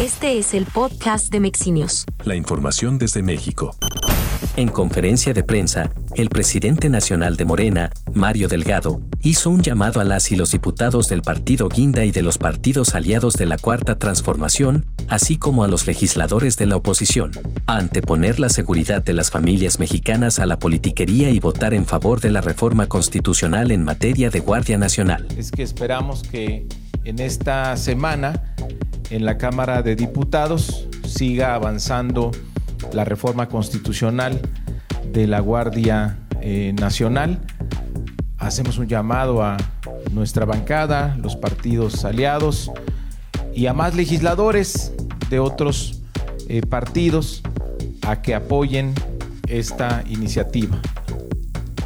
Este es el podcast de Mexinios. La información desde México. En conferencia de prensa, el presidente nacional de Morena, Mario Delgado, hizo un llamado a las y los diputados del partido Guinda y de los partidos aliados de la Cuarta Transformación, así como a los legisladores de la oposición, a anteponer la seguridad de las familias mexicanas a la politiquería y votar en favor de la reforma constitucional en materia de Guardia Nacional. Es que esperamos que en esta semana en la Cámara de Diputados siga avanzando la reforma constitucional de la Guardia eh, Nacional. Hacemos un llamado a nuestra bancada, los partidos aliados y a más legisladores de otros eh, partidos a que apoyen esta iniciativa.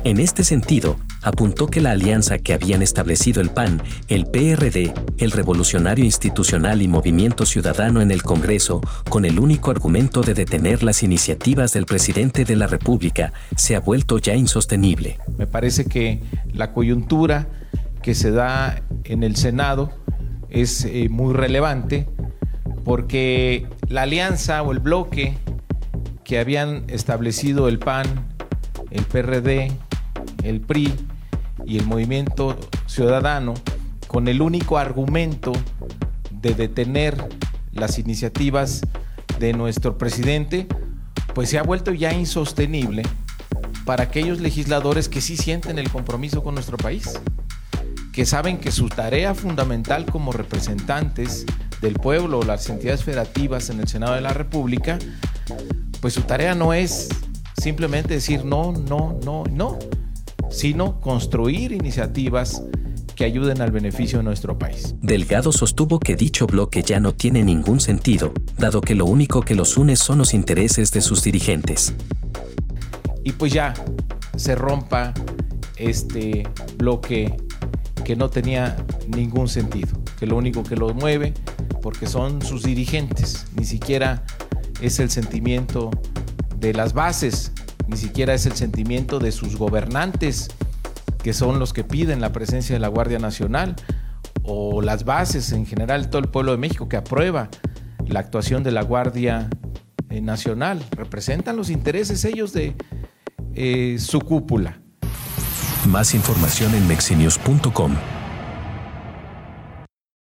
En este sentido, apuntó que la alianza que habían establecido el PAN, el PRD, el Revolucionario Institucional y Movimiento Ciudadano en el Congreso, con el único argumento de detener las iniciativas del presidente de la República, se ha vuelto ya insostenible. Me parece que la coyuntura que se da en el Senado es eh, muy relevante porque la alianza o el bloque que habían establecido el PAN, el PRD, el PRI y el movimiento ciudadano con el único argumento de detener las iniciativas de nuestro presidente, pues se ha vuelto ya insostenible para aquellos legisladores que sí sienten el compromiso con nuestro país, que saben que su tarea fundamental como representantes del pueblo o las entidades federativas en el Senado de la República, pues su tarea no es simplemente decir no, no, no, no, sino construir iniciativas que ayuden al beneficio de nuestro país. Delgado sostuvo que dicho bloque ya no tiene ningún sentido, dado que lo único que los une son los intereses de sus dirigentes. Y pues ya se rompa este bloque que no tenía ningún sentido, que lo único que los mueve, porque son sus dirigentes, ni siquiera es el sentimiento de las bases ni siquiera es el sentimiento de sus gobernantes, que son los que piden la presencia de la Guardia Nacional, o las bases en general, todo el pueblo de México que aprueba la actuación de la Guardia eh, Nacional. Representan los intereses ellos de eh, su cúpula. Más información en mexinews.com.